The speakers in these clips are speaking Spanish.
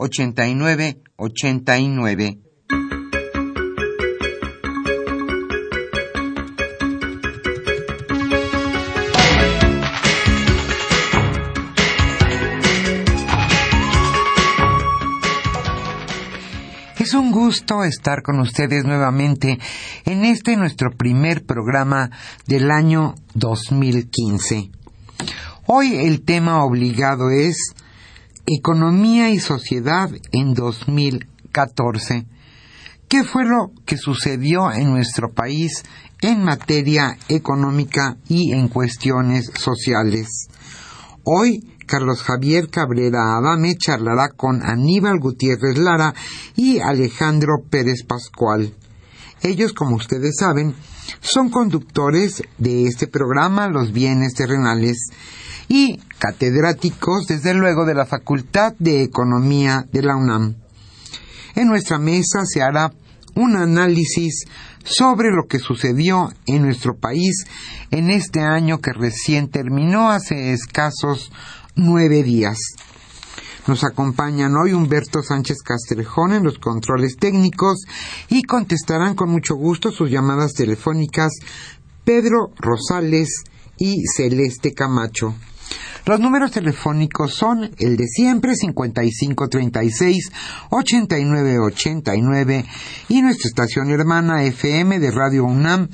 89 89. Es un gusto estar con ustedes nuevamente en este nuestro primer programa del año 2015. Hoy el tema obligado es Economía y Sociedad en 2014. ¿Qué fue lo que sucedió en nuestro país en materia económica y en cuestiones sociales? Hoy, Carlos Javier Cabrera Adame charlará con Aníbal Gutiérrez Lara y Alejandro Pérez Pascual. Ellos, como ustedes saben, son conductores de este programa Los Bienes Terrenales y catedráticos, desde luego, de la Facultad de Economía de la UNAM. En nuestra mesa se hará un análisis sobre lo que sucedió en nuestro país en este año que recién terminó hace escasos nueve días. Nos acompañan hoy Humberto Sánchez Castrejón en los controles técnicos y contestarán con mucho gusto sus llamadas telefónicas Pedro Rosales y Celeste Camacho. Los números telefónicos son el de siempre 5536 8989 y nuestra estación hermana FM de Radio UNAM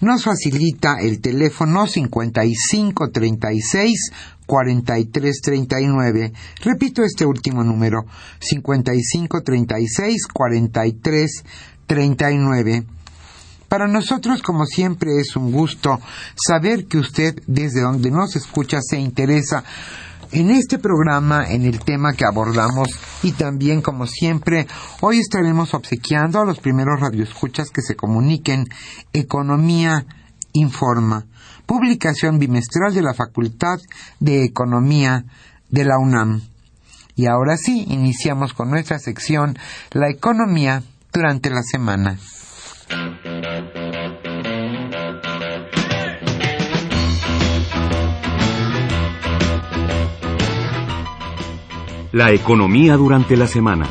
nos facilita el teléfono 5536 4339. Repito este último número 5536 4339. Para nosotros, como siempre, es un gusto saber que usted, desde donde nos escucha, se interesa en este programa, en el tema que abordamos y también, como siempre, hoy estaremos obsequiando a los primeros radioescuchas que se comuniquen Economía Informa, publicación bimestral de la Facultad de Economía de la UNAM. Y ahora sí, iniciamos con nuestra sección La Economía durante la semana. La economía durante la semana.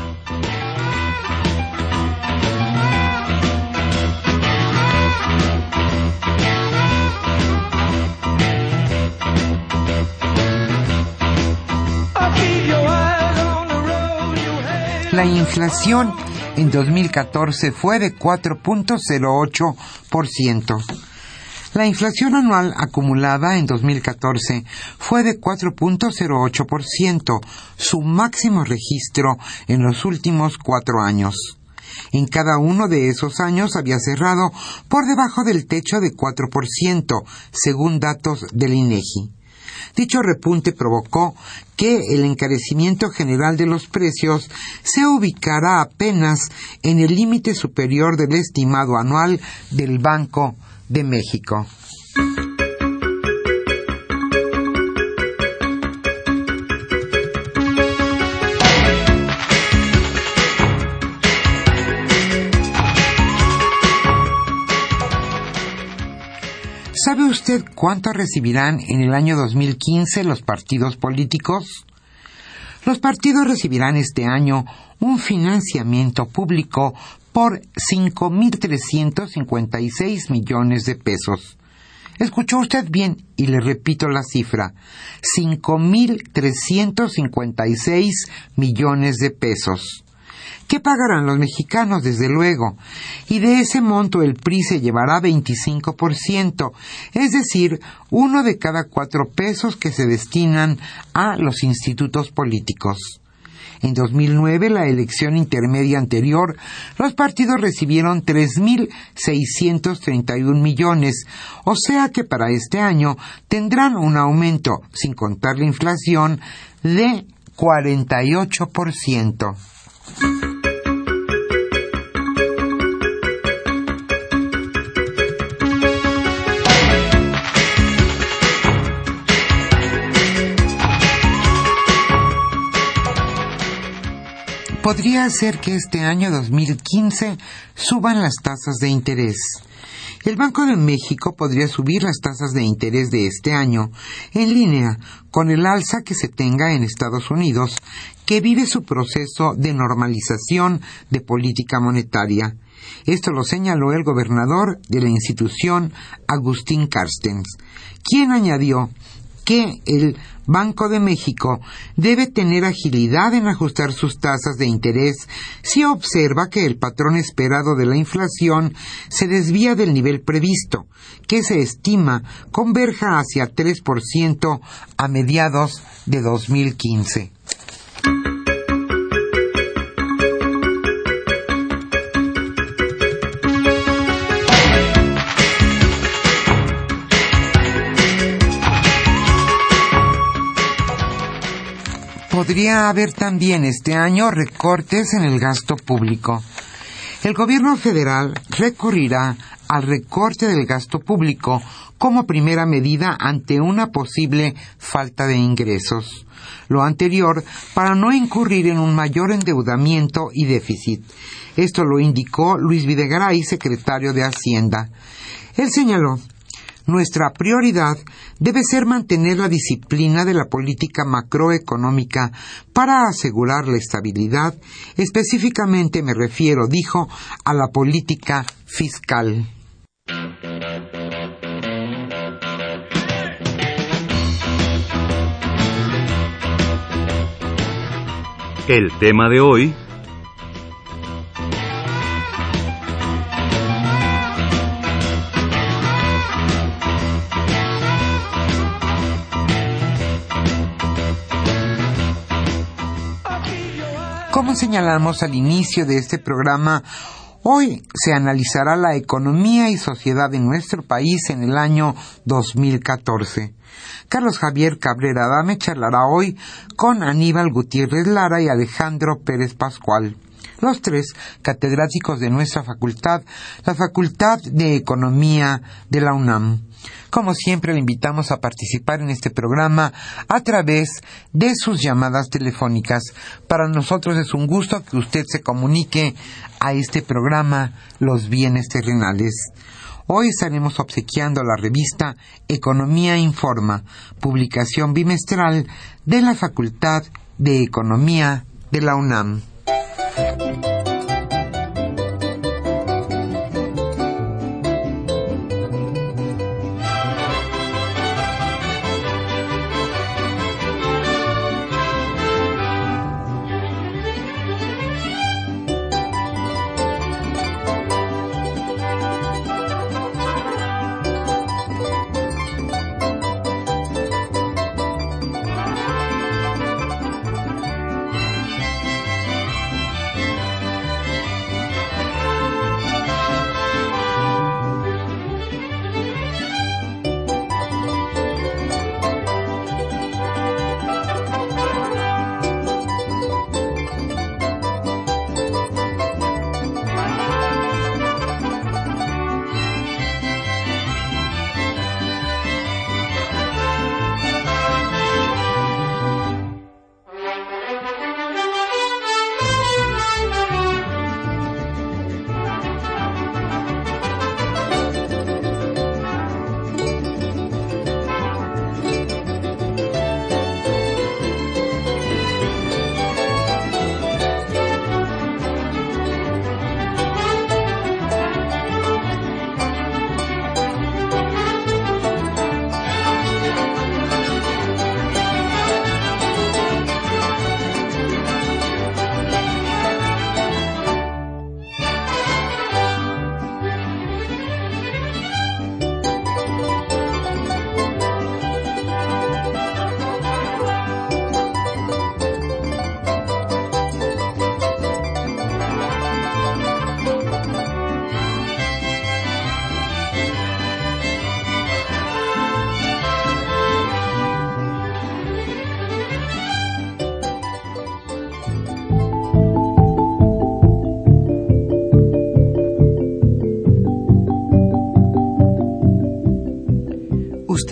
La inflación en 2014 fue de 4.08%. La inflación anual acumulada en 2014 fue de 4.08%, su máximo registro en los últimos cuatro años. En cada uno de esos años había cerrado por debajo del techo de 4%, según datos del INEGI. Dicho repunte provocó que el encarecimiento general de los precios se ubicara apenas en el límite superior del estimado anual del Banco de México. ¿Sabe usted cuánto recibirán en el año 2015 los partidos políticos? Los partidos recibirán este año un financiamiento público por 5.356 millones de pesos. Escuchó usted bien y le repito la cifra, 5.356 millones de pesos. ¿Qué pagarán los mexicanos, desde luego? Y de ese monto el PRI se llevará 25%, es decir, uno de cada cuatro pesos que se destinan a los institutos políticos. En 2009, la elección intermedia anterior, los partidos recibieron 3.631 millones, o sea que para este año tendrán un aumento, sin contar la inflación, de 48%. Podría ser que este año 2015 suban las tasas de interés. El Banco de México podría subir las tasas de interés de este año en línea con el alza que se tenga en Estados Unidos, que vive su proceso de normalización de política monetaria. Esto lo señaló el gobernador de la institución, Agustín Carstens, quien añadió que el Banco de México debe tener agilidad en ajustar sus tasas de interés si observa que el patrón esperado de la inflación se desvía del nivel previsto, que se estima converja hacia 3% a mediados de 2015. Podría haber también este año recortes en el gasto público. El gobierno federal recurrirá al recorte del gasto público como primera medida ante una posible falta de ingresos. Lo anterior para no incurrir en un mayor endeudamiento y déficit. Esto lo indicó Luis Videgaray, secretario de Hacienda. Él señaló nuestra prioridad debe ser mantener la disciplina de la política macroeconómica para asegurar la estabilidad. Específicamente me refiero, dijo, a la política fiscal. El tema de hoy Como señalamos al inicio de este programa, hoy se analizará la economía y sociedad de nuestro país en el año 2014. Carlos Javier Cabrera Adame charlará hoy con Aníbal Gutiérrez Lara y Alejandro Pérez Pascual los tres catedráticos de nuestra facultad, la Facultad de Economía de la UNAM. Como siempre, le invitamos a participar en este programa a través de sus llamadas telefónicas. Para nosotros es un gusto que usted se comunique a este programa Los Bienes Terrenales. Hoy estaremos obsequiando la revista Economía Informa, publicación bimestral de la Facultad de Economía de la UNAM.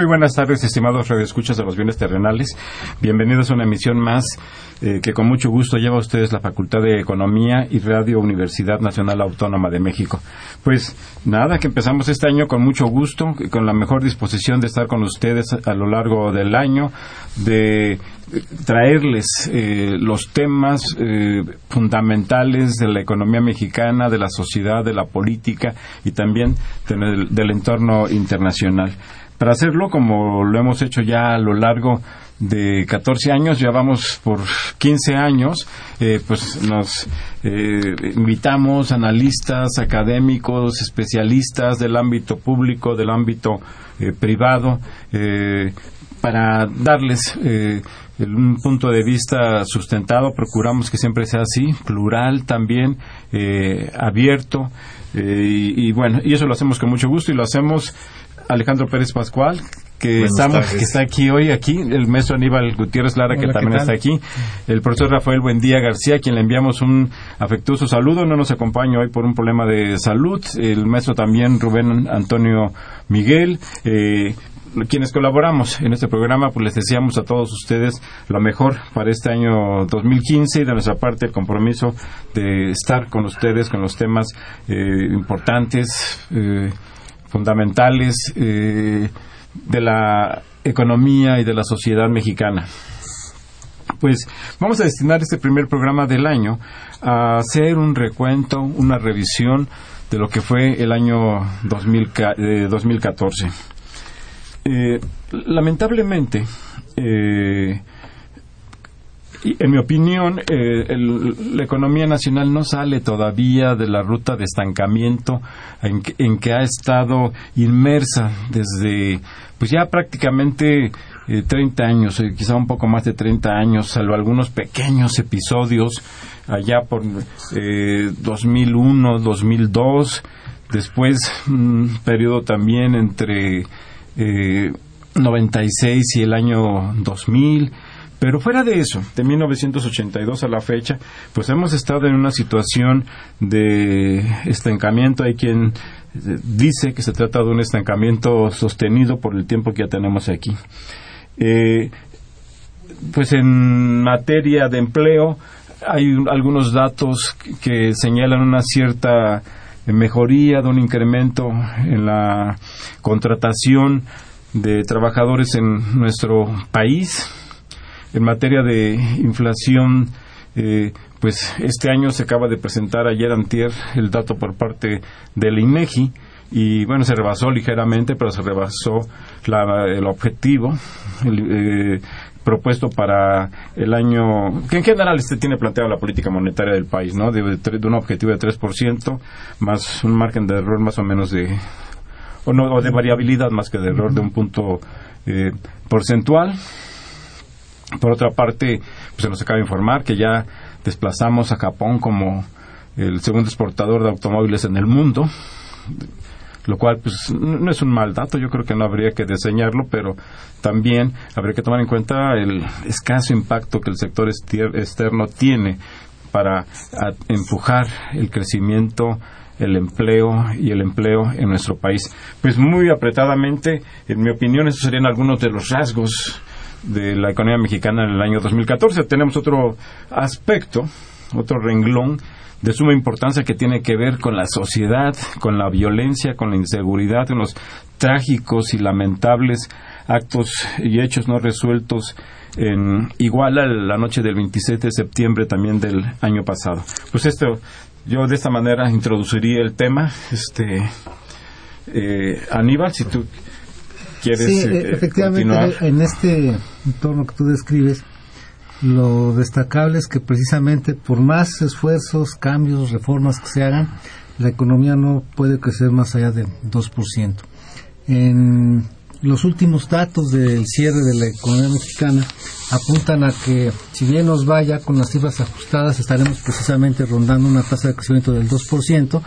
Muy buenas tardes, estimados radioescuchas de los bienes terrenales. Bienvenidos a una emisión más eh, que con mucho gusto lleva a ustedes la Facultad de Economía y Radio Universidad Nacional Autónoma de México. Pues nada, que empezamos este año con mucho gusto, con la mejor disposición de estar con ustedes a lo largo del año, de traerles eh, los temas eh, fundamentales de la economía mexicana, de la sociedad, de la política y también del entorno internacional. Para hacerlo, como lo hemos hecho ya a lo largo de 14 años, ya vamos por 15 años, eh, pues nos eh, invitamos analistas, académicos, especialistas del ámbito público, del ámbito eh, privado, para darles un punto de vista sustentado, procuramos que siempre sea así, plural también, abierto, y, bueno, y eso lo hacemos con mucho gusto y lo hacemos Alejandro Pérez Pascual, que, estamos, que está aquí hoy, aquí, el maestro Aníbal Gutiérrez Lara, que también está aquí, el profesor Rafael Buendía García, quien le enviamos un afectuoso saludo, no nos acompaña hoy por un problema de salud, el maestro también Rubén Antonio Miguel, eh, quienes colaboramos en este programa, pues les deseamos a todos ustedes lo mejor para este año 2015 y de nuestra parte el compromiso de estar con ustedes con los temas eh, importantes. Eh, fundamentales eh, de la economía y de la sociedad mexicana. Pues vamos a destinar este primer programa del año a hacer un recuento, una revisión de lo que fue el año 2014. Eh, eh, lamentablemente, en mi opinión, eh, la economía nacional no sale todavía de la ruta de estancamiento en que, ha estado inmersa desde, pues ya prácticamente 30 eh, años, eh, quizá un poco más de 30 años, salvo algunos pequeños episodios allá por 2001, 2002, después un periodo también entre 96 y el año 2000 pero fuera de eso, de 1982 a la fecha, pues hemos estado en una situación de estancamiento. Hay quien eh, dice que se trata de un estancamiento sostenido por el tiempo que ya tenemos aquí. Eh, pues en materia de empleo hay algunos datos que señalan una cierta mejoría de un incremento en la contratación de trabajadores en nuestro país en materia de inflación, eh, pues este año se acaba de presentar ayer antier el dato por parte del INEGI y bueno, se rebasó ligeramente, pero se rebasó el objetivo eh, propuesto para el año, que en general este tiene planteado la política monetaria del país, ¿no? De, un objetivo de 3%, más un margen de error más o menos de, o, no, o de variabilidad más que de error de un punto eh, porcentual. Por otra parte, pues se nos acaba de informar que ya desplazamos a Japón como el segundo exportador de automóviles en el mundo, lo cual pues no es un mal dato, yo creo que no habría que diseñarlo, pero también habría que tomar en cuenta el escaso impacto que el sector externo tiene para empujar el crecimiento el empleo y el empleo en nuestro país. Pues muy apretadamente, en mi opinión, esos serían algunos de los rasgos de la economía mexicana en el año 2014. Tenemos otro aspecto, otro renglón de suma importancia que tiene que ver con la sociedad, con la violencia, con la inseguridad, con los trágicos y lamentables actos y hechos no resueltos en Iguala la noche del 27 de septiembre también del año pasado. Pues esto, yo de esta manera introduciría el tema. Este, eh, Aníbal, si tú sí, eh, efectivamente, en este entorno que tú describes, lo destacable es que precisamente por más esfuerzos, cambios, reformas que se hagan, la economía no puede crecer más allá del 2%. En los últimos datos del cierre de la economía mexicana apuntan a que si bien nos vaya con las cifras ajustadas estaremos precisamente rondando una tasa de crecimiento del 2%,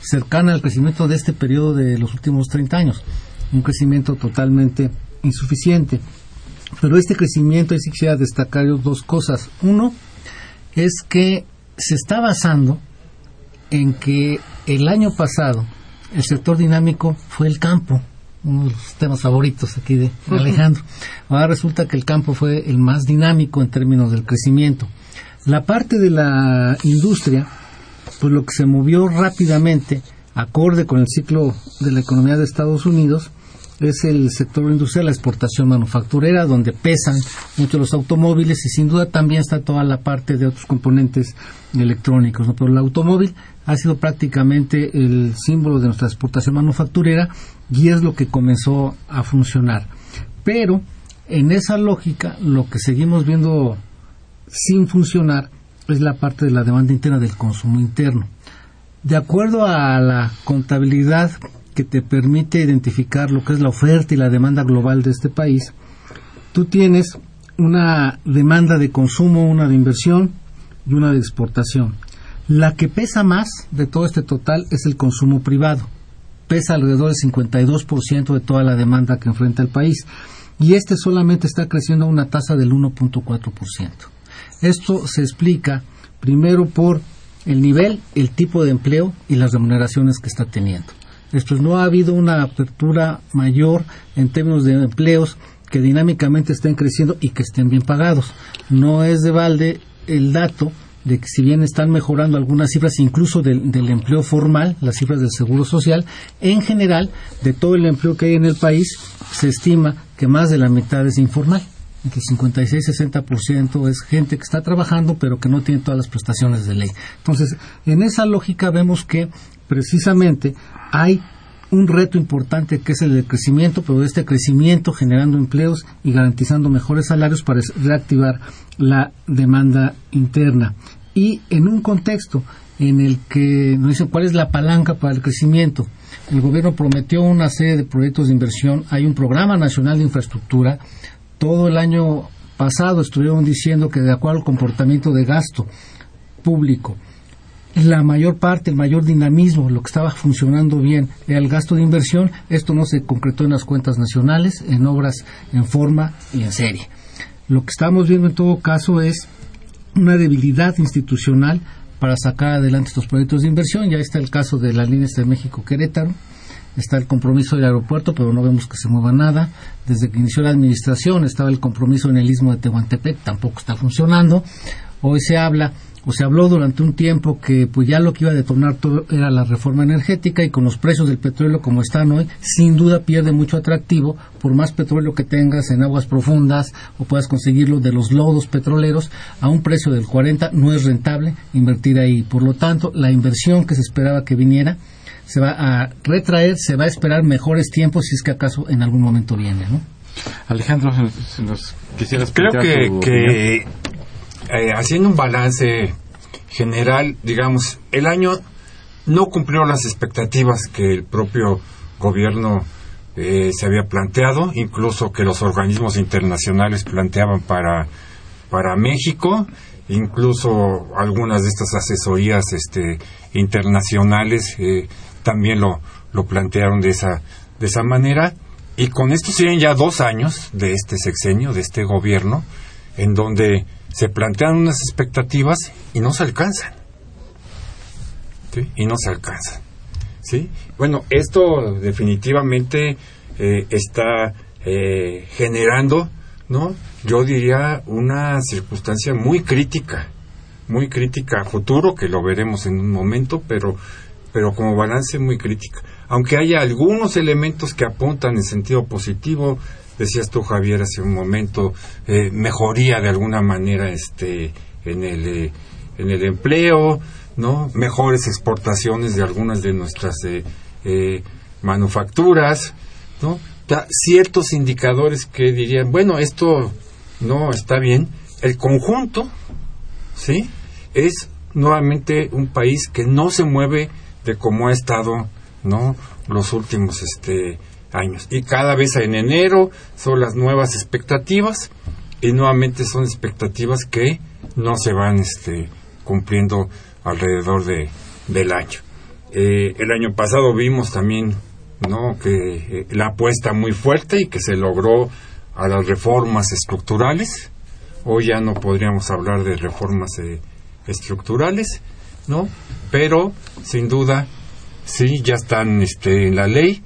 cercana al crecimiento de este periodo de los últimos 30 años, un crecimiento totalmente insuficiente. Pero este crecimiento, y sí quisiera destacar dos cosas. Uno, es que se está basando en que el año pasado el sector dinámico fue el campo, uno de los temas favoritos aquí de Alejandro. Ahora resulta que el campo fue el más dinámico en términos del crecimiento. La parte de la industria, pues lo que se movió rápidamente, acorde con el ciclo de la economía de Estados Unidos, es el sector industrial, la exportación manufacturera, donde pesan mucho los automóviles y sin duda también está toda la parte de otros componentes electrónicos. Pero el automóvil ha sido prácticamente el símbolo de nuestra exportación manufacturera y es lo que comenzó a funcionar. Pero en esa lógica lo que seguimos viendo sin funcionar es la parte de la demanda interna del consumo interno. De acuerdo a la contabilidad que te permite identificar lo que es la oferta y la demanda global de este país, tú tienes una demanda de consumo, una de inversión y una de exportación. La que pesa más de todo este total es el consumo privado. Pesa alrededor del 52% de toda la demanda que enfrenta el país. Y este solamente está creciendo a una tasa del 1.4%. Esto se explica primero por el nivel, el tipo de empleo y las remuneraciones que está teniendo. Esto no ha habido una apertura mayor en términos de empleos que dinámicamente estén creciendo y que estén bien pagados. No es de balde el dato de que si bien están mejorando algunas cifras, incluso del, del, empleo formal, las cifras del Seguro Social, en general, de todo el empleo que hay en el país, se estima que más de la mitad es informal. Entre 56 y 60% es gente que está trabajando, pero que no tiene todas las prestaciones de ley. Entonces, en esa lógica vemos que precisamente hay un reto importante que es el del crecimiento, pero de este crecimiento generando empleos y garantizando mejores salarios para reactivar la demanda interna. Y en un contexto en el que nos dicen cuál es la palanca para el crecimiento, el gobierno prometió una serie de proyectos de inversión, hay un programa nacional de infraestructura, todo el año pasado estuvieron diciendo que de acuerdo al comportamiento de gasto público la mayor parte, el mayor dinamismo, lo que estaba funcionando bien era el gasto de inversión. Esto no se concretó en las cuentas nacionales, en obras en forma y en serie. Lo que estamos viendo en todo caso es una debilidad institucional para sacar adelante estos proyectos de inversión. Ya está el caso de las líneas de México-Querétaro, está el compromiso del aeropuerto, pero no vemos que se mueva nada. Desde que inició la administración estaba el compromiso en el istmo de Tehuantepec, tampoco está funcionando. Hoy se habla o se habló durante un tiempo que pues ya lo que iba a detonar todo era la reforma energética y con los precios del petróleo como están hoy, sin duda pierde mucho atractivo por más petróleo que tengas en aguas profundas o puedas conseguirlo de los lodos petroleros a un precio del 40 no es rentable invertir ahí. Por lo tanto, la inversión que se esperaba que viniera se va a retraer, se va a esperar mejores tiempos si es que acaso en algún momento viene, ¿no? Alejandro, si nos quisieras Creo que eh, haciendo un balance general, digamos, el año no cumplió las expectativas que el propio gobierno eh, se había planteado, incluso que los organismos internacionales planteaban para, para México, incluso algunas de estas asesorías este, internacionales eh, también lo, lo plantearon de esa, de esa manera. Y con esto siguen ya dos años de este sexenio, de este gobierno, en donde se plantean unas expectativas y no se alcanzan. ¿sí? Y no se alcanzan. ¿sí? Bueno, esto definitivamente eh, está eh, generando, ¿no? Yo diría una circunstancia muy crítica, muy crítica a futuro, que lo veremos en un momento, pero, pero como balance muy crítica. Aunque haya algunos elementos que apuntan en sentido positivo, decías tú Javier hace un momento eh, mejoría de alguna manera este en el eh, en el empleo no mejores exportaciones de algunas de nuestras eh, manufacturas no ciertos indicadores que dirían bueno esto no está bien. El conjunto sí es nuevamente un país que no se mueve de como ha estado no los últimos este años. Y cada vez en enero son las nuevas expectativas y nuevamente son expectativas que no se van este, cumpliendo alrededor de, del año. Eh, el año pasado vimos también no que eh, la apuesta muy fuerte y que se logró a las reformas estructurales. Hoy ya no podríamos hablar de reformas eh, estructurales, ¿no? Pero sin duda sí ya están este, en la ley,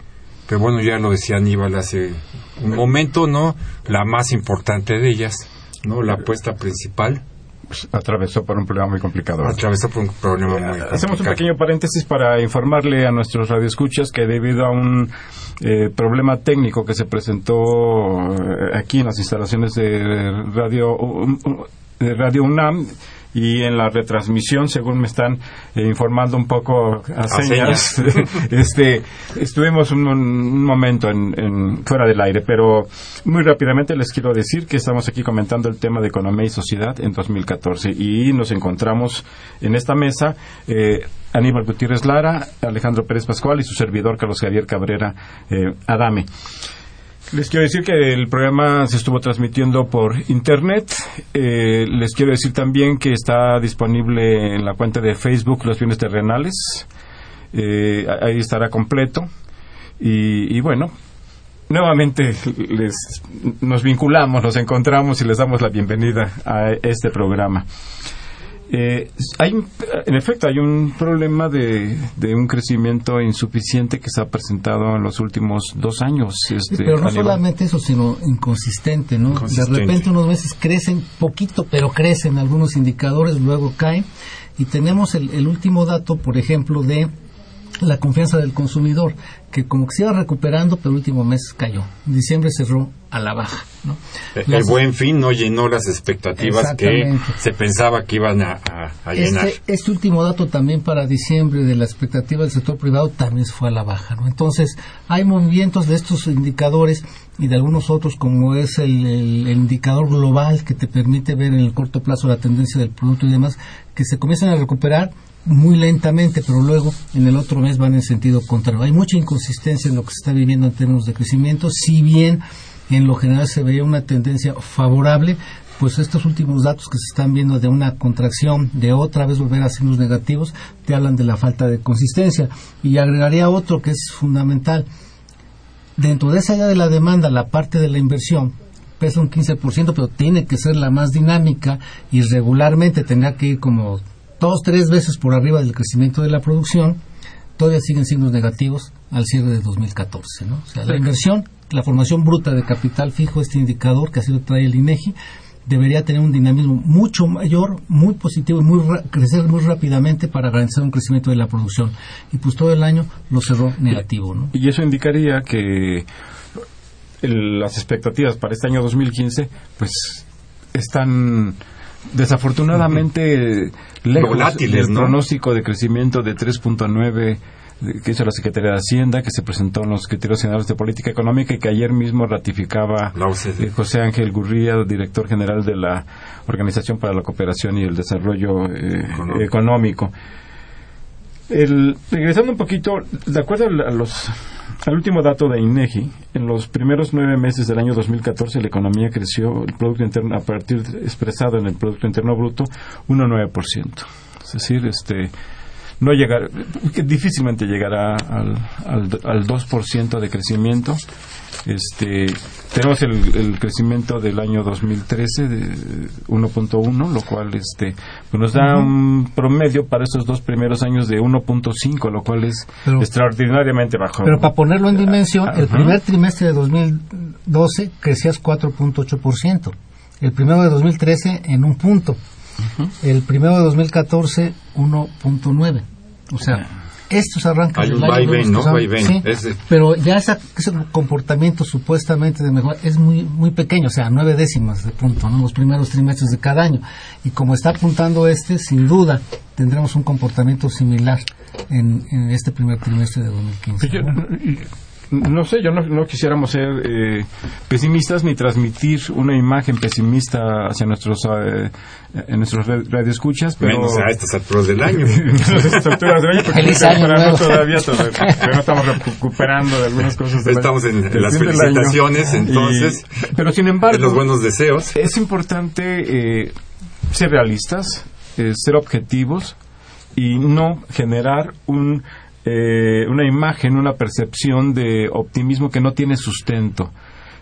que bueno ya lo decía Aníbal hace un momento, ¿no? La más importante de ellas, ¿no? La apuesta principal pues, atravesó por un problema muy complicado. Atravesó por un problema muy complicado. Hacemos un pequeño paréntesis para informarle a nuestros radioescuchas que debido a un eh, problema técnico que se presentó eh, aquí en las instalaciones de Radio, de radio UNAM, y en la retransmisión, según me están eh, informando un poco a, señas, este, estuvimos un, momento en, fuera del aire, pero muy rápidamente les quiero decir que estamos aquí comentando el tema de economía y sociedad en 2014 y nos encontramos en esta mesa eh, Aníbal Gutiérrez Lara, Alejandro Pérez Pascual y su servidor Carlos Javier Cabrera eh, Adame. Les quiero decir que el programa se estuvo transmitiendo por internet. Eh, les quiero decir también que está disponible en la cuenta de Facebook Los Bienes Terrenales. Eh, ahí estará completo. Y, y, bueno, nuevamente les, nos vinculamos, nos encontramos y les damos la bienvenida a este programa. Eh, hay, en efecto, hay un problema de, un crecimiento insuficiente que se ha presentado en los últimos dos años. Este, pero no solamente eso, sino inconsistente, ¿no? De repente unos meses crecen poquito, pero crecen algunos indicadores, luego caen. Y tenemos el, el último dato, por ejemplo, de la confianza del consumidor, que como que se iba recuperando, pero el último mes cayó. En diciembre cerró a la baja. ¿no? El, buen fin no llenó las expectativas que se pensaba que iban a, este, llenar. Este, último dato también para diciembre de la expectativa del sector privado también fue a la baja. ¿no? Entonces, hay movimientos de estos indicadores y de algunos otros, como es el, el indicador global que te permite ver en el corto plazo la tendencia del producto y demás, que se comienzan a recuperar muy lentamente, pero luego en el otro mes van en sentido contrario. Hay mucha inconsistencia en lo que se está viviendo en términos de crecimiento, si bien en lo general se veía una tendencia favorable, pues estos últimos datos que se están viendo de una contracción, de otra vez volver a signos negativos, te hablan de la falta de consistencia. Y agregaría otro que es fundamental. Dentro de esa área de la demanda, la parte de la inversión, pesa un 15%, pero tiene que ser la más dinámica y regularmente tendrá que ir como dos, tres veces por arriba del crecimiento de la producción, todavía siguen signos negativos al cierre de 2014. ¿no? O sea, la inversión, la formación bruta de capital fijo, este indicador que así lo trae el INEGI, debería tener un dinamismo mucho mayor, muy positivo y muy crecer muy rápidamente para garantizar un crecimiento de la producción. Y pues todo el año lo cerró negativo. ¿no? Y eso indicaría que las expectativas para este año 2015 pues están desafortunadamente lejos del pronóstico de crecimiento de 3.9 que hizo la Secretaría de Hacienda, que se presentó en los criterios generales de política económica y que ayer mismo ratificaba eh, José Ángel Gurría, director general de la Organización para la Cooperación y el Desarrollo eh, Económico. El, regresando un poquito, de acuerdo a los, al último dato de INEGI, en los primeros nueve meses del año 2014 la economía creció, el Producto Interno, a partir expresado en el Producto Interno Bruto, 1,9%. Es decir, este, no llegar, difícilmente llegará al, al, al 2% de crecimiento este, tenemos el, crecimiento del año 2013 de 1.1, lo cual este, pues nos da un promedio para estos dos primeros años de 1.5, lo cual es extraordinariamente bajo. Pero para ponerlo en dimensión, el primer trimestre de 2012 crecías 4.8%, el primero de 2013 en un punto, el primero de 2014 1.9. O sea, estos arrancan Hay un vaivén, ¿no? Pero ya ese comportamiento supuestamente de mejor es muy muy pequeño, o sea, nueve décimas de punto, ¿no? Los primeros trimestres de cada año. Y como está apuntando este, sin duda tendremos un comportamiento similar en, este primer trimestre de 2015. no sé, yo no, no quisiéramos ser eh, pesimistas ni transmitir una imagen pesimista hacia nuestros eh, en nuestros radioescuchas, pero Menos a estas alturas del año. a estas alturas del año, porque Feliz no año nuevo. todavía, todavía, no estamos recuperando de algunas cosas. Estamos en- las felicitaciones, entonces. Y- pero sin embargo, los buenos deseos. es importante eh, ser realistas, eh, ser objetivos y no generar un, eh, una imagen, una percepción de optimismo que no tiene sustento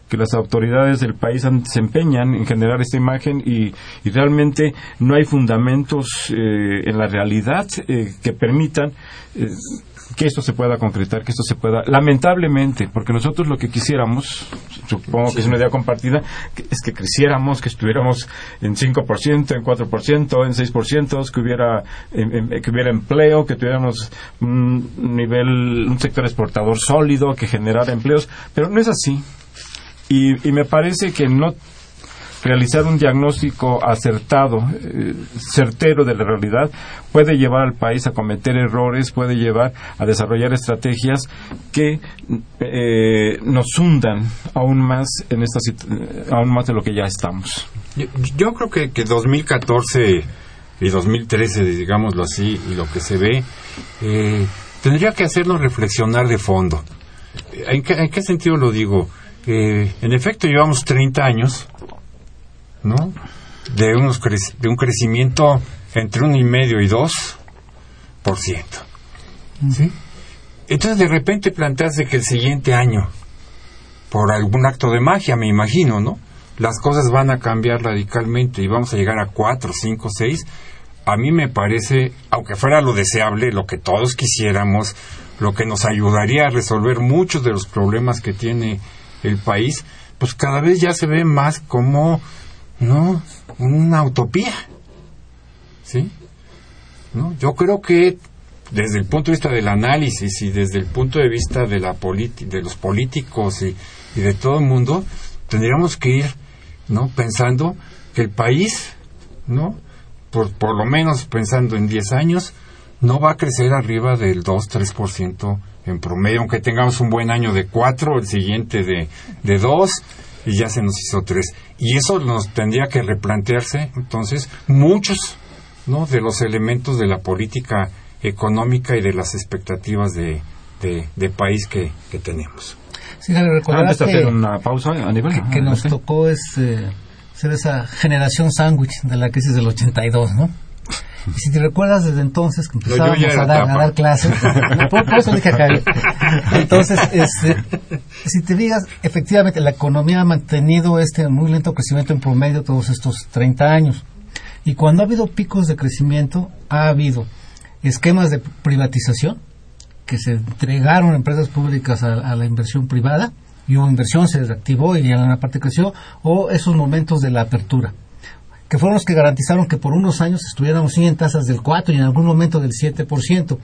que las autoridades del país se empeñan en generar esta imagen y, y realmente no hay fundamentos eh, en la realidad eh, que permitan eh, que esto se pueda concretar, que esto se pueda, lamentablemente, porque nosotros lo que quisiéramos, supongo que es una idea compartida, es que creciéramos, que estuviéramos en 5%, en 4%, en 6%, que hubiera, em- que hubiera empleo, que tuviéramos un nivel, un sector exportador sólido, que generara empleos, pero no es así. Y, y me parece que no realizar un diagnóstico acertado, eh, certero de la realidad, puede llevar al país a cometer errores, puede llevar a desarrollar estrategias que eh, nos hundan aún más en esta eh, aún más de lo que ya estamos. Yo, creo que, que 2014 y 2013, digámoslo así, y lo que se ve, eh, tendría que hacernos reflexionar de fondo. ¿En qué, en qué sentido lo digo? En efecto, llevamos 30 años, ¿no? De, unos crec- de un crecimiento entre un y medio y dos por ciento. ¿Sí? Entonces, de repente plantearse que el siguiente año, por algún acto de magia, me imagino, ¿no? Las cosas van a cambiar radicalmente y vamos a llegar a 4, 5, 6. A mí me parece, aunque fuera lo deseable, lo que todos quisiéramos, lo que nos ayudaría a resolver muchos de los problemas que tiene el país, pues cada vez ya se ve más como, ¿no? Una utopía. ¿Sí? ¿No? Yo creo que desde el punto de vista del análisis y desde el punto de vista de la de los políticos y, de todo el mundo tendríamos que ir no pensando que el país no por, por lo menos pensando en 10 años no va a crecer arriba del 2-3% en promedio aunque tengamos un buen año de 4 el siguiente de, de 2 y ya se nos hizo 3 y eso nos tendría que replantearse entonces muchos ¿no? de los elementos de la política económica y de las expectativas de, de, de país que, que tenemos. Sí, Javier, recordarás Antes de que, hacer una pausa, Aníbal. que, que Ah, nos sí. tocó es, eh, ser esa generación sándwich de la crisis del 82, ¿no? Y si te recuerdas desde entonces que empezábamos a, dar, a dar clases, por, por eso dije a Javier. Entonces, este, si te digas, efectivamente la economía ha mantenido este muy lento crecimiento en promedio todos estos 30 años. Y cuando ha habido picos de crecimiento, ha habido esquemas de privatización que se entregaron empresas públicas a, a la inversión privada y hubo inversión, se reactivó y en la parte creció, o esos momentos de la apertura, que fueron los que garantizaron que por unos años estuviéramos en tasas del 4 y en algún momento del 7%,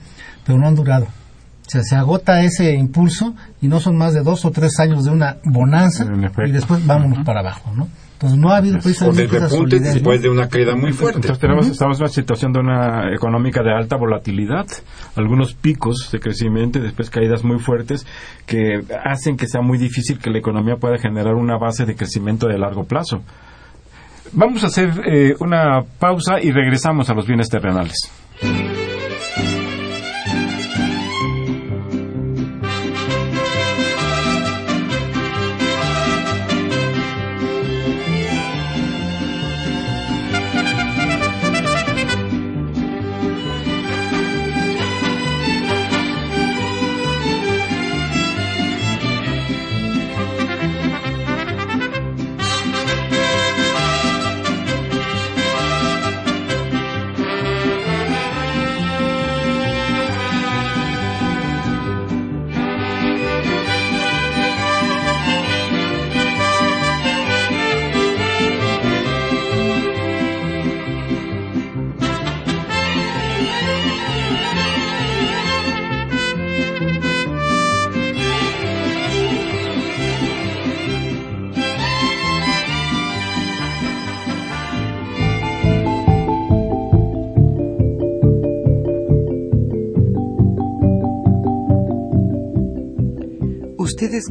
pero no han durado. O sea, se agota ese impulso y no son más de dos o tres años de una bonanza y después vámonos para abajo, ¿no? Entonces no ha habido precisamente esa ¿no? después de una caída muy fuerte. Entonces tenemos, estamos en una situación de una económica de alta volatilidad, algunos picos de crecimiento y después caídas muy fuertes que hacen que sea muy difícil que la economía pueda generar una base de crecimiento de largo plazo. Vamos a hacer eh, una pausa y regresamos a los bienes terrenales.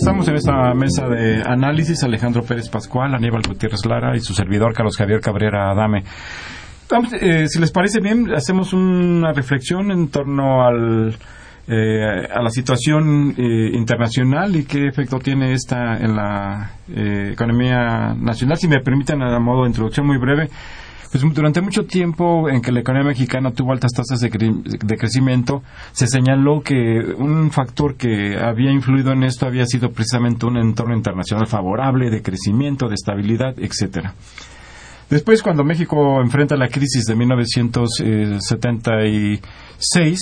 Estamos en esta mesa de análisis, Alejandro Pérez Pascual, Aníbal Gutiérrez Lara y su servidor Carlos Javier Cabrera Adame. Eh, si les parece bien, hacemos una reflexión en torno al, eh, a la situación eh, internacional y qué efecto tiene esta en la economía nacional. Si me permiten, a modo de introducción muy breve, pues durante mucho tiempo en que la economía mexicana tuvo altas tasas de, de, crecimiento, se señaló que un factor que había influido en esto había sido precisamente un entorno internacional favorable de crecimiento, de estabilidad, etcétera. Después, cuando México enfrenta la crisis de 1976,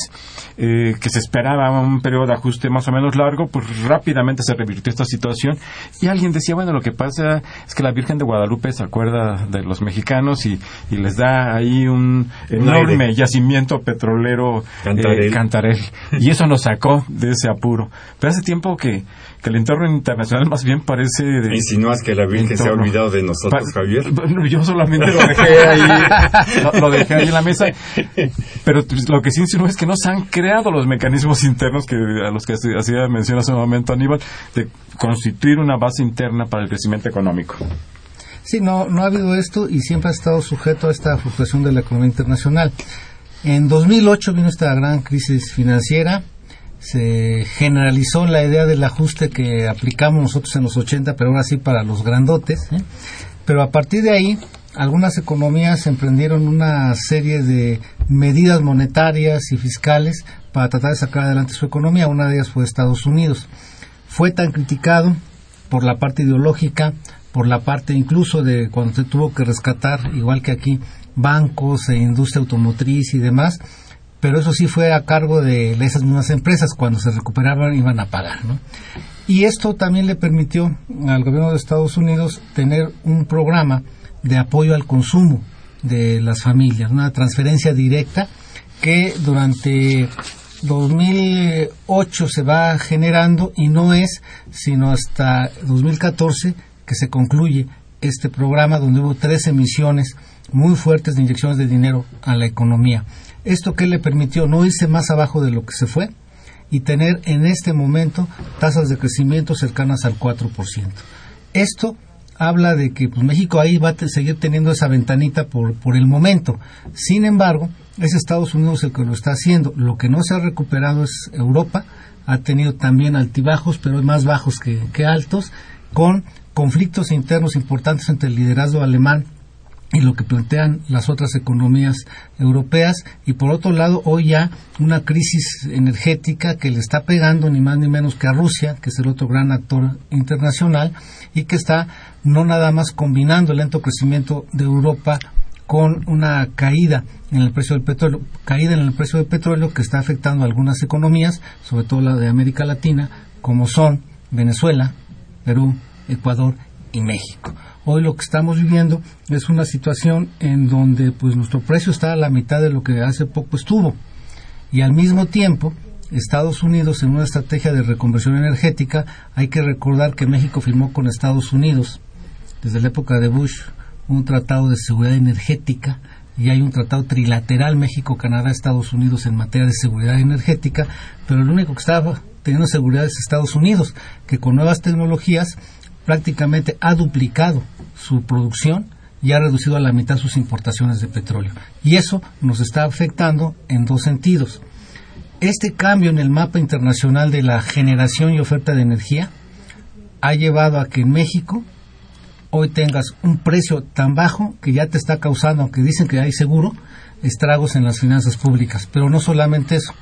eh, que se esperaba un periodo de ajuste más o menos largo, pues rápidamente se revirtió esta situación y alguien decía, bueno, lo que pasa es que la Virgen de Guadalupe se acuerda de los mexicanos y, les da ahí un enorme yacimiento petrolero eh, cantarel. Y eso nos sacó de ese apuro. Pero hace tiempo que que el entorno internacional más bien parece... De ¿Insinúas que la Virgen se ha olvidado de nosotros, Javier? yo solamente lo dejé ahí, lo, dejé ahí en la mesa, pero lo que sí insinúo es que no se han creado los mecanismos internos que a los que hacía mención hace un momento Aníbal, de constituir una base interna para el crecimiento económico. Sí, no, no ha habido esto y siempre ha estado sujeto a esta fluctuación de la economía internacional. En 2008 vino esta gran crisis financiera, se generalizó la idea del ajuste que aplicamos nosotros en los 80, pero ahora sí para los grandotes. ¿eh? Pero a partir de ahí, algunas economías emprendieron una serie de medidas monetarias y fiscales para tratar de sacar adelante su economía. Una de ellas fue Estados Unidos. Fue tan criticado por la parte ideológica, por la parte incluso de cuando se tuvo que rescatar, igual que aquí, bancos e industria automotriz y demás, pero eso sí fue a cargo de esas mismas empresas, cuando se recuperaban iban a pagar. ¿no? Y esto también le permitió al gobierno de Estados Unidos tener un programa de apoyo al consumo de las familias, una transferencia directa que durante 2008 se va generando y no es sino hasta 2014 que se concluye este programa donde hubo tres emisiones muy fuertes de inyecciones de dinero a la economía. ¿Esto qué le permitió? No irse más abajo de lo que se fue y tener en este momento tasas de crecimiento cercanas al 4%. Esto habla de que pues, México ahí va a seguir teniendo esa ventanita por, por el momento. Sin embargo, es Estados Unidos el que lo está haciendo. Lo que no se ha recuperado es Europa. Ha tenido también altibajos, pero más bajos que, que altos, con conflictos internos importantes entre el liderazgo alemán y lo que plantean las otras economías europeas y por otro lado hoy ya una crisis energética que le está pegando ni más ni menos que a Rusia que es el otro gran actor internacional y que está no nada más combinando el lento crecimiento de Europa con una caída en el precio del petróleo, caída en el precio del petróleo que está afectando a algunas economías, sobre todo la de América Latina, como son Venezuela, Perú, Ecuador y México. Hoy lo que estamos viviendo es una situación en donde pues nuestro precio está a la mitad de lo que hace poco estuvo. Y al mismo tiempo Estados Unidos en una estrategia de reconversión energética hay que recordar que México firmó con Estados Unidos. Desde la época de Bush un tratado de seguridad energética y hay un tratado trilateral México, Canadá, Estados Unidos en materia de seguridad energética, pero el único que estaba teniendo seguridad es Estados Unidos, que con nuevas tecnologías prácticamente ha duplicado su producción y ha reducido a la mitad sus importaciones de petróleo. Y eso nos está afectando en dos sentidos. Este cambio en el mapa internacional de la generación y oferta de energía ha llevado a que en México hoy tengas un precio tan bajo que ya te está causando, aunque dicen que hay seguro, estragos en las finanzas públicas. Pero no solamente eso.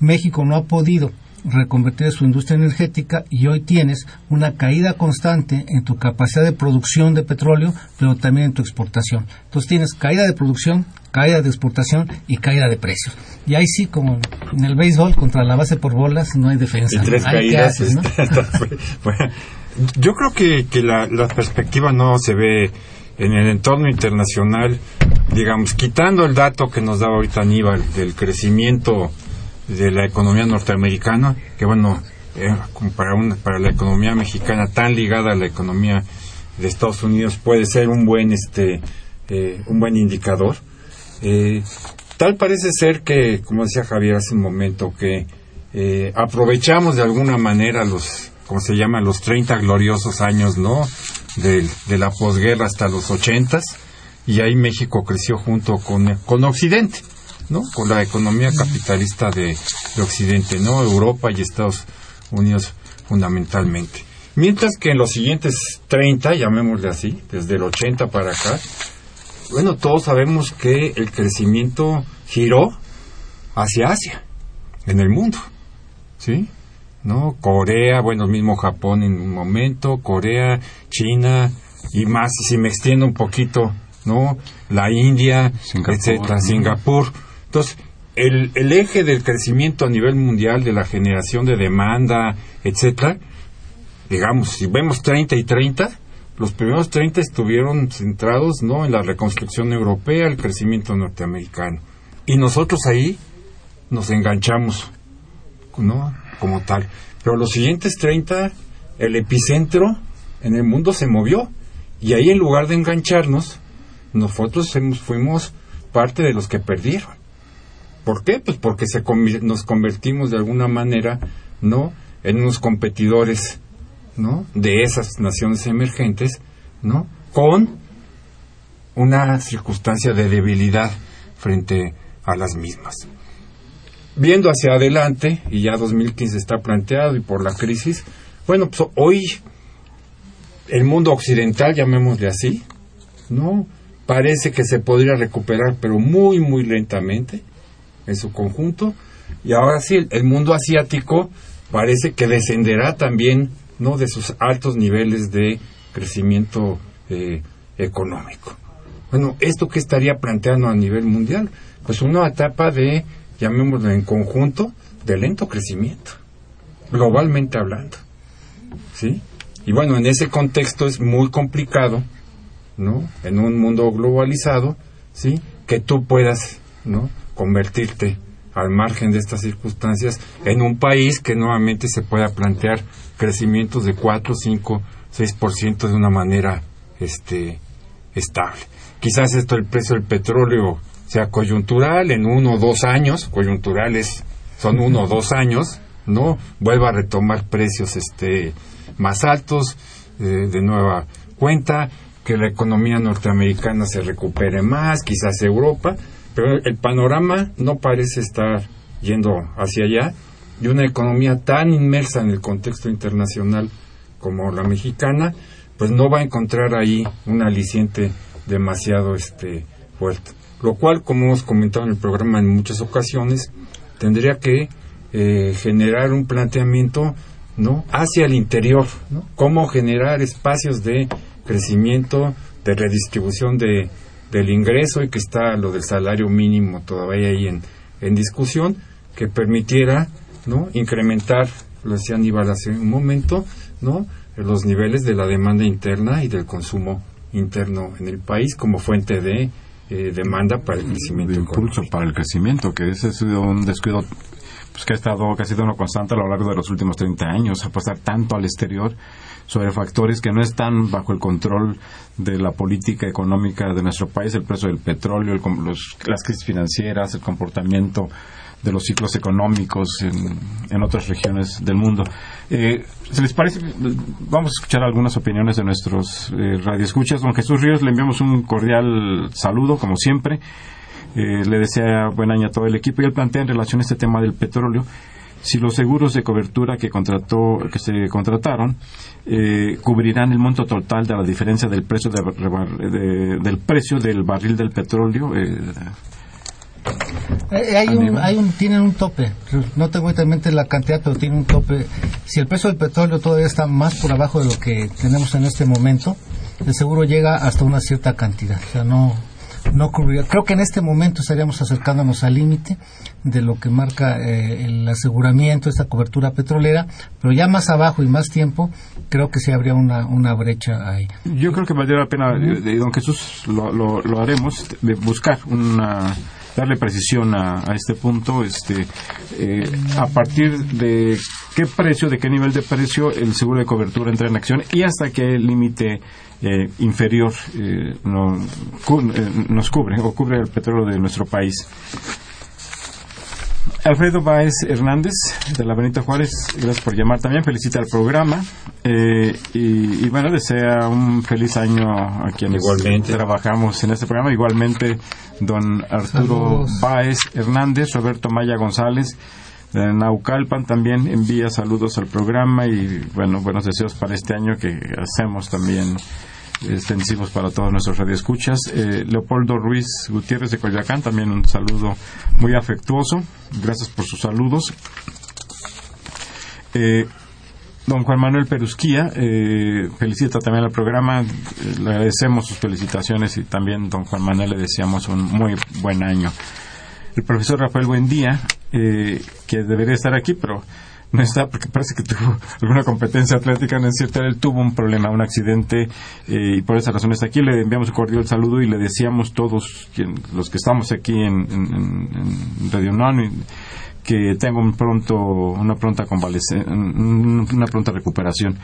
México no ha podido reconvertir su industria energética y hoy tienes una caída constante en tu capacidad de producción de petróleo, pero también en tu exportación. Entonces tienes caída de producción, caída de exportación y caída de precios. Y ahí sí, como en el béisbol, contra la base por bolas no hay defensa. tres caídas. yo creo que, que la, la, perspectiva no se ve en el entorno internacional, digamos, quitando el dato que nos daba ahorita Aníbal del crecimiento de la economía norteamericana, que bueno, eh, para, una, para la economía mexicana tan ligada a la economía de Estados Unidos puede ser un buen este eh, un buen indicador. Eh, tal parece ser que como decía Javier hace un momento que eh, aprovechamos de alguna manera los como se llama los 30 gloriosos años no de, de la posguerra hasta los 80 y ahí México creció junto con, con Occidente no con la economía capitalista de, de Occidente no Europa y Estados Unidos fundamentalmente. Mientras que en los siguientes 30, llamémosle así, desde el 80 para acá, bueno, todos sabemos que el crecimiento giró hacia Asia, en el mundo, ¿sí? ¿No? Corea, bueno, el mismo Japón en un momento, Corea, China, y más, si me extiendo un poquito, ¿no? La India, etcétera, Singapur. Entonces, el, el, eje del crecimiento a nivel mundial, de la generación de demanda, etcétera, digamos, si vemos 30 y 30, los primeros 30 estuvieron centrados no en la reconstrucción europea, el crecimiento norteamericano. Y nosotros ahí nos enganchamos, ¿no? Como tal. Pero los siguientes 30, el epicentro en el mundo se movió. Y ahí en lugar de engancharnos, nosotros fuimos parte de los que perdieron. ¿Por qué? Pues porque se nos convertimos de alguna manera, ¿no? En unos competidores, ¿no? De esas naciones emergentes, ¿no? Con una circunstancia de debilidad frente a las mismas. Viendo hacia adelante, y ya 2015 está planteado y por la crisis, bueno, pues hoy el mundo occidental, llamémosle así, ¿no? Parece que se podría recuperar, pero muy, muy lentamente en su conjunto. Y ahora sí, el mundo asiático parece que descenderá también no de sus altos niveles de crecimiento eh, económico. Bueno, ¿esto qué estaría planteando a nivel mundial? Pues una etapa de, llamémoslo en conjunto, de lento crecimiento, globalmente hablando. ¿Sí? Y bueno, en ese contexto es muy complicado, ¿no? En un mundo globalizado, ¿sí? Que tú puedas, ¿no? Convertirte al margen de estas circunstancias en un país que nuevamente se pueda plantear crecimientos de 4, 5, 6% de una manera este, estable. Quizás esto el precio del petróleo sea coyuntural en uno o dos años, coyunturales son uno o dos años, ¿no? Vuelva a retomar precios este, más altos eh, de nueva cuenta, que la economía norteamericana se recupere más, quizás Europa, pero el panorama no parece estar yendo hacia allá y una economía tan inmersa en el contexto internacional como la mexicana, pues no va a encontrar ahí un aliciente demasiado este fuerte. Lo cual, como hemos comentado en el programa en muchas ocasiones, tendría que eh, generar un planteamiento no hacia el interior, ¿no? cómo generar espacios de crecimiento, de redistribución de del ingreso y que está lo del salario mínimo todavía ahí en, en discusión, que permitiera ¿no? incrementar, lo decía Aníbal hace un momento, ¿no? los niveles de la demanda interna y del consumo interno en el país como fuente de eh, demanda para el crecimiento. De impulso para el crecimiento, que ese ha sido un descuido pues, que ha estado que ha sido una constante a lo largo de los últimos 30 años, apostar tanto al exterior sobre factores que no están bajo el control de la política económica de nuestro país, el precio del petróleo, las crisis financieras, el comportamiento de los ciclos económicos en, otras regiones del mundo. Eh, ¿Se les parece? Vamos a escuchar algunas opiniones de nuestros eh, radioescuchas. Don Jesús Ríos, le enviamos un cordial saludo, como siempre. Eh, le desea buen año a todo el equipo y él plantea en relación a este tema del petróleo si los seguros de cobertura que contrató que se contrataron eh, cubrirán el monto total de la diferencia del precio del precio del barril del petróleo eh, eh, hay un, hay un, tienen un tope, no tengo en mente la cantidad, pero tiene un tope. Si el precio del petróleo todavía está más por abajo de lo que tenemos en este momento, el seguro llega hasta una cierta cantidad. O sea, no, no cubriría. Creo que en este momento estaríamos acercándonos al límite de lo que marca eh, el aseguramiento, esta cobertura petrolera, pero ya más abajo y más tiempo, creo que sí habría una, una brecha ahí. Yo creo que valdría la pena, eh, don Jesús, lo, lo, lo haremos, de buscar una darle precisión a, a este punto, este, eh, a partir de qué precio, de qué nivel de precio el seguro de cobertura entra en acción y hasta qué límite eh, inferior eh, no, cu- eh, nos cubre o cubre el petróleo de nuestro país. Alfredo Báez Hernández, de la Benito Juárez, gracias por llamar también, felicita al programa eh, y, y bueno, desea un feliz año a quienes Igualmente. trabajamos en este programa, igualmente don Arturo Saludos. Báez Hernández, Roberto Maya González, de Naucalpan también envía saludos al programa y bueno, buenos deseos para este año que hacemos también extensivos para todos nuestros radioescuchas. Eh, Leopoldo Ruiz Gutiérrez de Coyoacán, también un saludo muy afectuoso. Gracias por sus saludos. Eh, Don Juan Manuel Perusquía eh, felicita también al programa, le agradecemos sus felicitaciones y también don Juan Manuel le deseamos un muy buen año. El profesor Rafael Buendía, eh, que debería estar aquí, pero no está porque parece que tuvo alguna competencia atlética, no es cierto, él tuvo un problema, un accidente eh, y por esa razón está aquí. Le enviamos un cordial saludo y le deseamos todos quien- los que estamos aquí en, en- Radio y- que tenga un pronto, una pronta una pronta recuperación.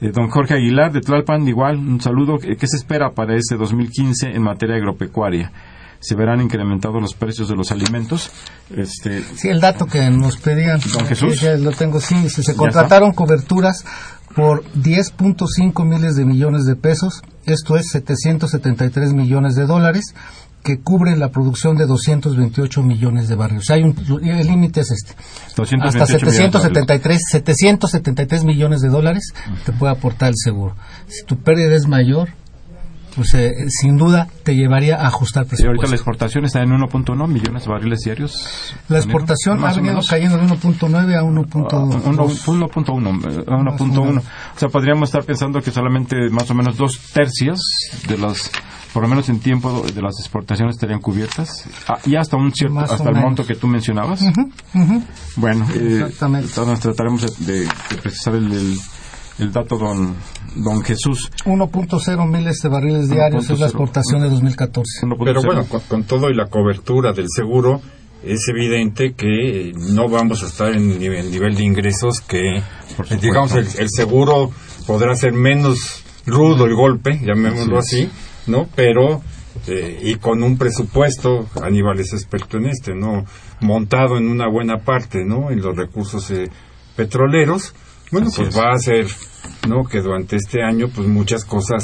Eh, don Jorge Aguilar de Tlalpan, igual, un saludo. Eh, ¿Qué se espera para este 2015 en materia agropecuaria? ¿Se verán incrementados los precios de los alimentos? Este, Sí, el dato que nos pedían. Don Jesús. Sí, ya lo tengo, sí. Se contrataron coberturas por 10.5 miles de millones de pesos, esto es 773 millones de dólares, que cubren la producción de 228 millones de barrios. O sea, hay un, el límite es este. 228 Hasta millones de dólares. 773, 773 millones de dólares te puede aportar el seguro. Si tu pérdida es mayor, pues eh, sin duda te llevaría a ajustar Y ahorita la presupuesto. exportación está en 1.1 millones de barriles diarios. La exportación ha venido cayendo de 1.9 a Ah, 1.2. 1.1 eh, a 1.1 o sea podríamos estar pensando que solamente más o menos dos tercios de las por lo menos en tiempo de las exportaciones estarían cubiertas Ah, y hasta un cierto Más hasta el menos. monto que tú mencionabas Ujú. bueno eh, Exactamente. entonces trataremos de, de- de precisar el, el, el dato don don Jesús 1.0 miles de barriles diarios es la 1.0. exportación de 2014. 1.0. Pero bueno, con, con todo y la cobertura del seguro, es evidente que eh, no vamos a estar en nivel, nivel de ingresos que, digamos, el, el seguro podrá ser menos rudo el golpe, llamémoslo Así así, ¿no? Pero, eh, y con un presupuesto, Aníbal es experto en este, ¿no? Montado en una buena parte, ¿no? En los recursos eh, petroleros, bueno, Así pues es. va a ser, ¿no? Que durante este año, pues muchas cosas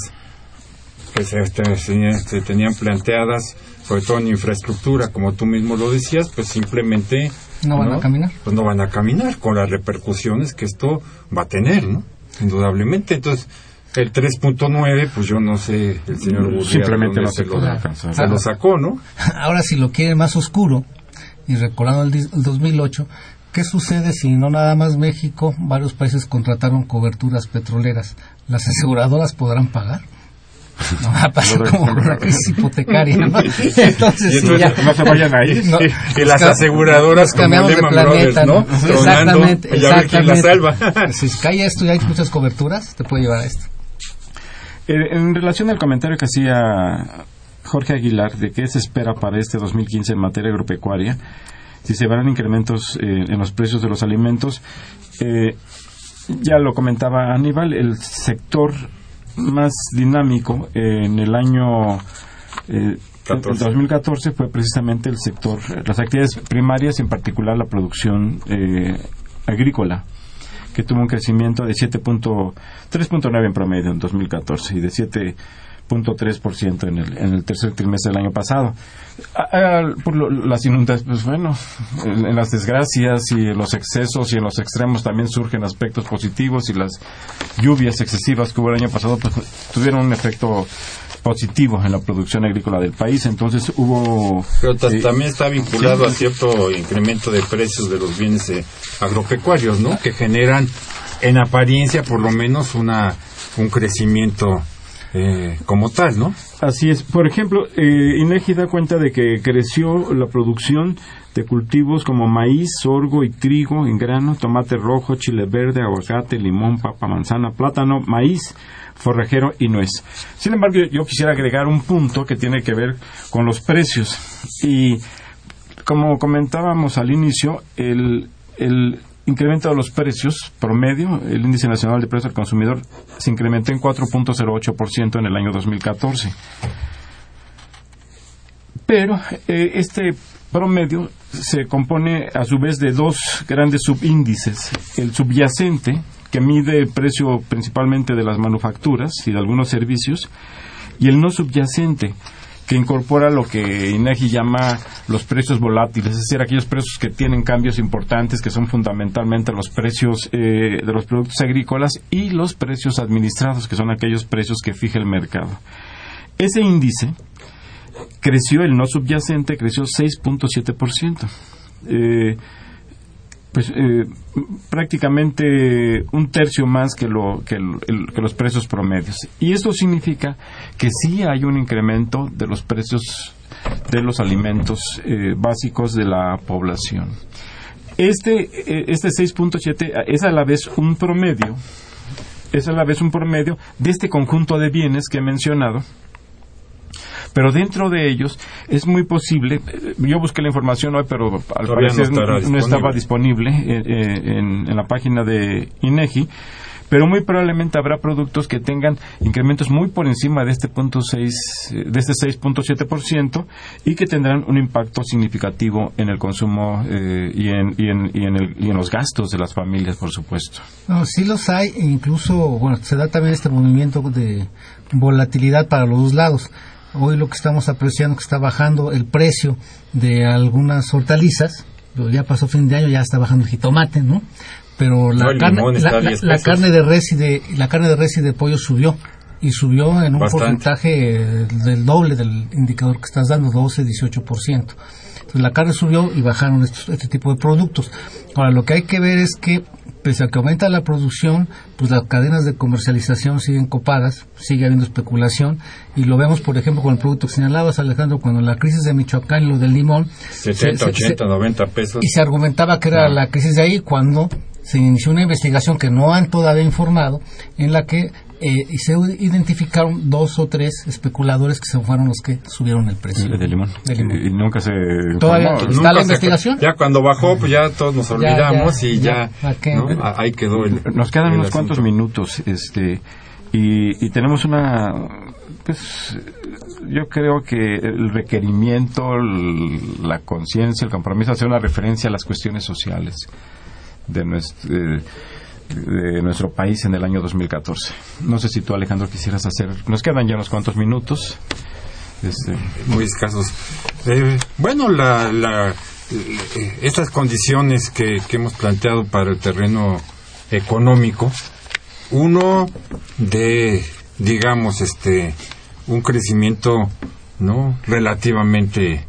que se, este, se- se tenían planteadas, sobre todo en infraestructura, como tú mismo lo decías, pues simplemente No van a caminar. Pues no van a caminar con las repercusiones que esto va a tener, ¿no? Indudablemente. Entonces, el 3.9, pues yo no sé, el señor Gurría, Simplemente no se, se lo, alcanzar. se lo sacó, ¿no? Ahora, si lo quiere más oscuro, y recordando el, el 2008, ¿qué sucede si no nada más México, varios países contrataron coberturas petroleras? ¿Las aseguradoras podrán pagar? No va a pasar como la crisis hipotecaria, ¿no? Entonces, Y sí, ya. no se vayan ahí No, Y las aseguradoras cambiamos de planeta, Brothers, ¿no? Tronando, Exactamente, y a ver quién la exactamente. salva. Si cae esto y hay muchas coberturas, te puede llevar a esto. Eh, en relación al comentario que hacía Jorge Aguilar de qué se espera para este 2015 en materia agropecuaria, si se verán incrementos eh, en los precios de los alimentos, eh, ya lo comentaba Aníbal, el sector más dinámico eh, en el año eh, 14. 2014 fue precisamente el sector, las actividades primarias, en particular la producción eh, agrícola que tuvo un crecimiento de 7.3.9 en promedio en 2014 y de 7.3% en el, en el tercer trimestre del año pasado. Ah, por lo- las inundaciones, pues bueno, en, en las desgracias y en los excesos y en los extremos también surgen aspectos positivos y las lluvias excesivas que hubo el año pasado pues, tuvieron un efecto positivo en la producción agrícola del país. Entonces hubo... Pero eh, también está vinculado a cierto incremento de precios de los bienes eh, agropecuarios, ¿no? Que generan, en apariencia, por lo menos, una un crecimiento eh, como tal, ¿no? Así es. Por ejemplo, eh, INEGI da cuenta de que creció la producción de cultivos como maíz, sorgo y trigo en grano, tomate rojo, chile verde, aguacate, limón, papa, manzana, plátano, maíz, forrajero y nuez. Sin embargo, yo quisiera agregar un punto que tiene que ver con los precios. Y como comentábamos al inicio, el, el incremento de los precios promedio, el índice nacional de precios al consumidor se incrementó en 4.08% en el año 2014. Pero eh, este promedio se compone a su vez de dos grandes subíndices. El subyacente, que mide el precio principalmente de las manufacturas y de algunos servicios, y el no subyacente, que incorpora lo que INEGI llama los precios volátiles, es decir, aquellos precios que tienen cambios importantes, que son fundamentalmente los precios eh, de los productos agrícolas y los precios administrados, que son aquellos precios que fija el mercado. Ese índice creció, el no subyacente creció 6.7%. Eh, pues eh, prácticamente un tercio más que, lo, que, los precios promedios. Y esto significa que sí hay un incremento de los precios de los alimentos eh, básicos de la población. Este, eh, este 6.7 es a la vez un promedio, es a la vez un promedio de este conjunto de bienes que he mencionado, pero dentro de ellos es muy posible, eh, yo busqué la información hoy, pero al parecer no, estaba disponible eh, eh, en, la página de INEGI, pero muy probablemente habrá productos que tengan incrementos muy por encima de este punto seis, de este 6.7% y que tendrán un impacto significativo en el consumo y, en, y, en, y, en el, y en los gastos de las familias, por supuesto. No, sí los hay, e incluso, bueno, se da también este movimiento de volatilidad para los dos lados Hoy lo que estamos apreciando es que está bajando el precio de algunas hortalizas. Ya pasó fin de año, ya está bajando el jitomate, ¿no? Pero la, carne, la, carne de res y de la carne de res y de pollo subió y subió en un porcentaje del doble del indicador que estás dando, 12-18%. Entonces la carne subió y bajaron este tipo de productos. Ahora lo que hay que ver es que pese a que aumenta la producción, pues las cadenas de comercialización siguen copadas, sigue habiendo especulación, y lo vemos, por ejemplo, con el producto que señalabas, Alejandro, cuando la crisis de Michoacán y lo del limón... 70, 80, 90 pesos. Y se argumentaba que era la crisis de ahí cuando se inició una investigación que no han todavía informado, en la que eh, y se identificaron dos o tres especuladores que se fueron los que subieron el precio. De, limón. Y, nunca se... Todavía está la investigación. ya cuando bajó, pues ya todos nos olvidamos y ya, ahí quedó el... Nos quedan unos cuantos minutos este y, y tenemos una... Pues yo creo que el requerimiento, la conciencia, el compromiso, hacer una referencia a las cuestiones sociales de nuestro... Eh, de nuestro país en el año 2014. No sé si tú, Alejandro, quisieras hacer. Nos quedan ya unos cuantos minutos. Este... Muy escasos. Eh, bueno, la, la, eh, estas condiciones que, hemos planteado para el terreno económico, uno de, digamos, este, un crecimiento, ¿no? Relativamente,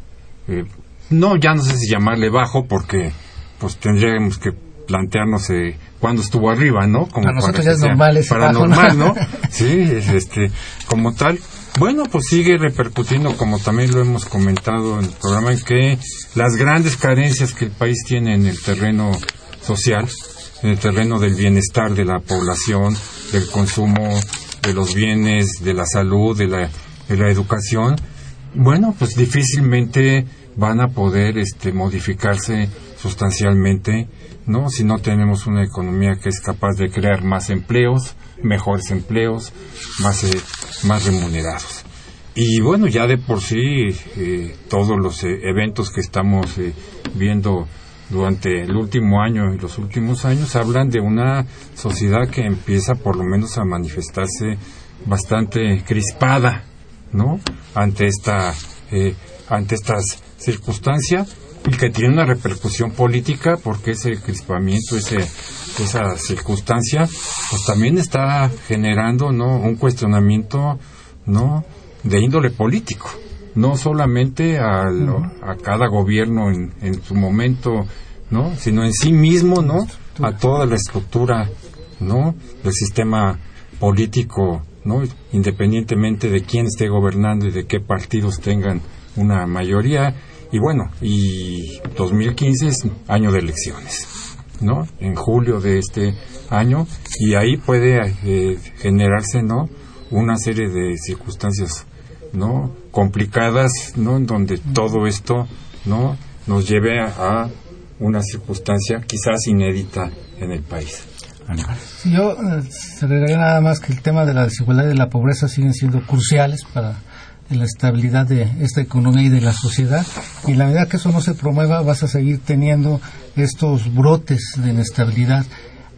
eh, no, ya no sé si llamarle bajo, porque, pues tendríamos que plantearnos eh, cuando estuvo arriba, ¿no? Como para nosotros ya es normal Para normal, ¿no? sí, este, como tal. Bueno, pues sigue repercutiendo, como también lo hemos comentado en el programa, en que las grandes carencias que el país tiene en el terreno social, en el terreno del bienestar de la población, del consumo de los bienes, de la salud, de la, de la educación, bueno, pues difícilmente van a poder este, modificarse sustancialmente ¿no? Si no tenemos una economía que es capaz de crear más empleos, mejores empleos, más, eh, más remunerados. Y bueno, ya de por sí eh, todos los eh, eventos que estamos viendo durante el último año y los últimos años hablan de una sociedad que empieza por lo menos a manifestarse bastante crispada, ¿no? Ante esta ante estas circunstancias y que tiene una repercusión política porque ese crispamiento, ese, esa circunstancia, pues también está generando no un cuestionamiento no de índole político, no solamente a, a cada gobierno en, en, su momento, no, sino en sí mismo, no, a toda la estructura, no, del sistema político ¿no? Independientemente de quién esté gobernando y de qué partidos tengan una mayoría. Y bueno, y 2015 es año de elecciones, ¿no? En julio de este año y ahí puede eh, generarse, ¿no? Una serie de circunstancias, ¿no? Complicadas, ¿no? En donde todo esto, ¿no? Nos lleve a una circunstancia quizás inédita en el país. yo eh, se agregaría nada más que el tema de la desigualdad y de la pobreza siguen siendo cruciales para la estabilidad de esta economía y de la sociedad. Y en la medida que eso no se promueva, vas a seguir teniendo estos brotes de inestabilidad.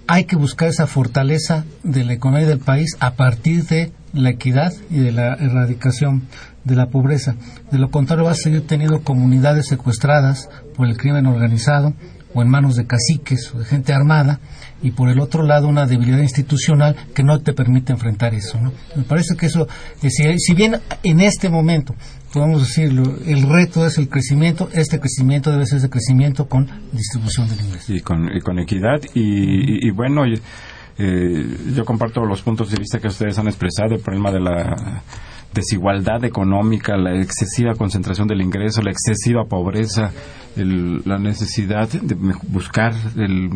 Hay que buscar esa fortaleza de la economía del país a partir de la equidad y de la erradicación de la pobreza. De lo contrario, vas a seguir teniendo comunidades secuestradas por el crimen organizado o en manos de caciques o de gente armada y por el otro lado una debilidad institucional que no te permite enfrentar eso. ¿no? Me parece que eso, eh, si, bien en este momento podemos decirlo, el reto es el crecimiento, este crecimiento debe ser de crecimiento con distribución del ingreso. Y con, equidad y, bueno, eh, yo comparto los puntos de vista que ustedes han expresado, el problema de la desigualdad económica, la excesiva concentración del ingreso, la excesiva pobreza, la necesidad de buscar el,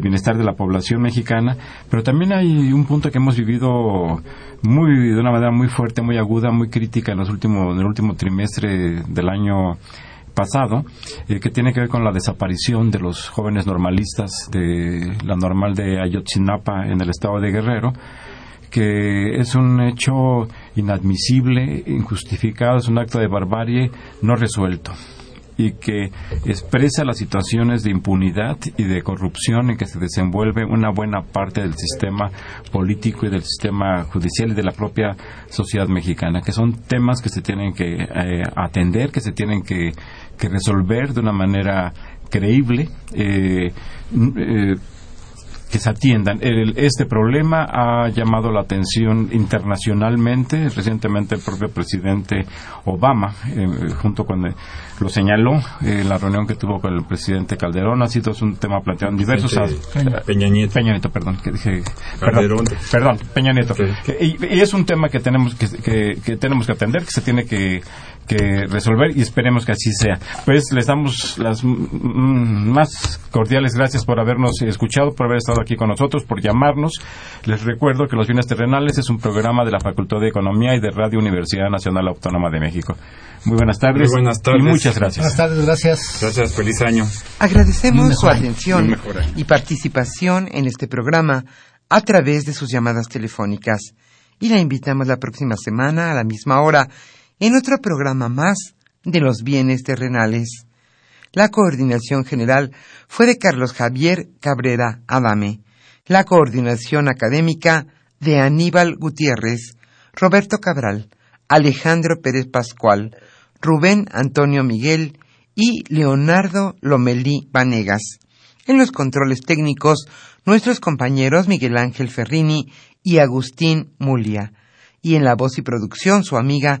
bienestar de la población mexicana, pero también hay un punto que hemos vivido muy de una manera muy fuerte, muy aguda, muy crítica en los últimos en el último trimestre del año pasado, eh, que tiene que ver con la desaparición de los jóvenes normalistas de la normal de Ayotzinapa en el estado de Guerrero, que es un hecho inadmisible, injustificado, es un acto de barbarie no resuelto y que expresa las situaciones de impunidad y de corrupción en que se desenvuelve una buena parte del sistema político y del sistema judicial y de la propia sociedad mexicana, que son temas que se tienen que eh, atender, que se tienen que, resolver de una manera creíble. Eh, eh, que se atiendan. este problema ha llamado la atención internacionalmente. Recientemente el propio presidente Obama, eh, junto con eh, lo señaló en la reunión que tuvo con el presidente Calderón, ha sido un tema planteado en diversos Peña, Nieto. Peña Nieto, perdón, que dije Calderón. Perdón, Peña Nieto. Y, es un tema que tenemos que, que tenemos que atender, que se tiene que que resolver y esperemos que así sea. Pues les damos las más cordiales gracias por habernos escuchado, por haber estado aquí con nosotros, por llamarnos. Les recuerdo que Los Bienes Terrenales es un programa de la Facultad de Economía y de Radio Universidad Nacional Autónoma de México. Muy buenas tardes. Muy buenas tardes. Y muchas gracias. Buenas tardes, gracias. Gracias, feliz año. Agradecemos su atención y participación en este programa a través de sus llamadas telefónicas y la invitamos la próxima semana a la misma hora en otro programa más de los bienes terrenales. La coordinación general fue de Carlos Javier Cabrera Adame. La coordinación académica de Aníbal Gutiérrez, Roberto Cabral, Alejandro Pérez Pascual, Rubén Antonio Miguel y Leonardo Lomelí Vanegas. En los controles técnicos, nuestros compañeros Miguel Ángel Ferrini y Agustín Mulia. Y en la voz y producción, su amiga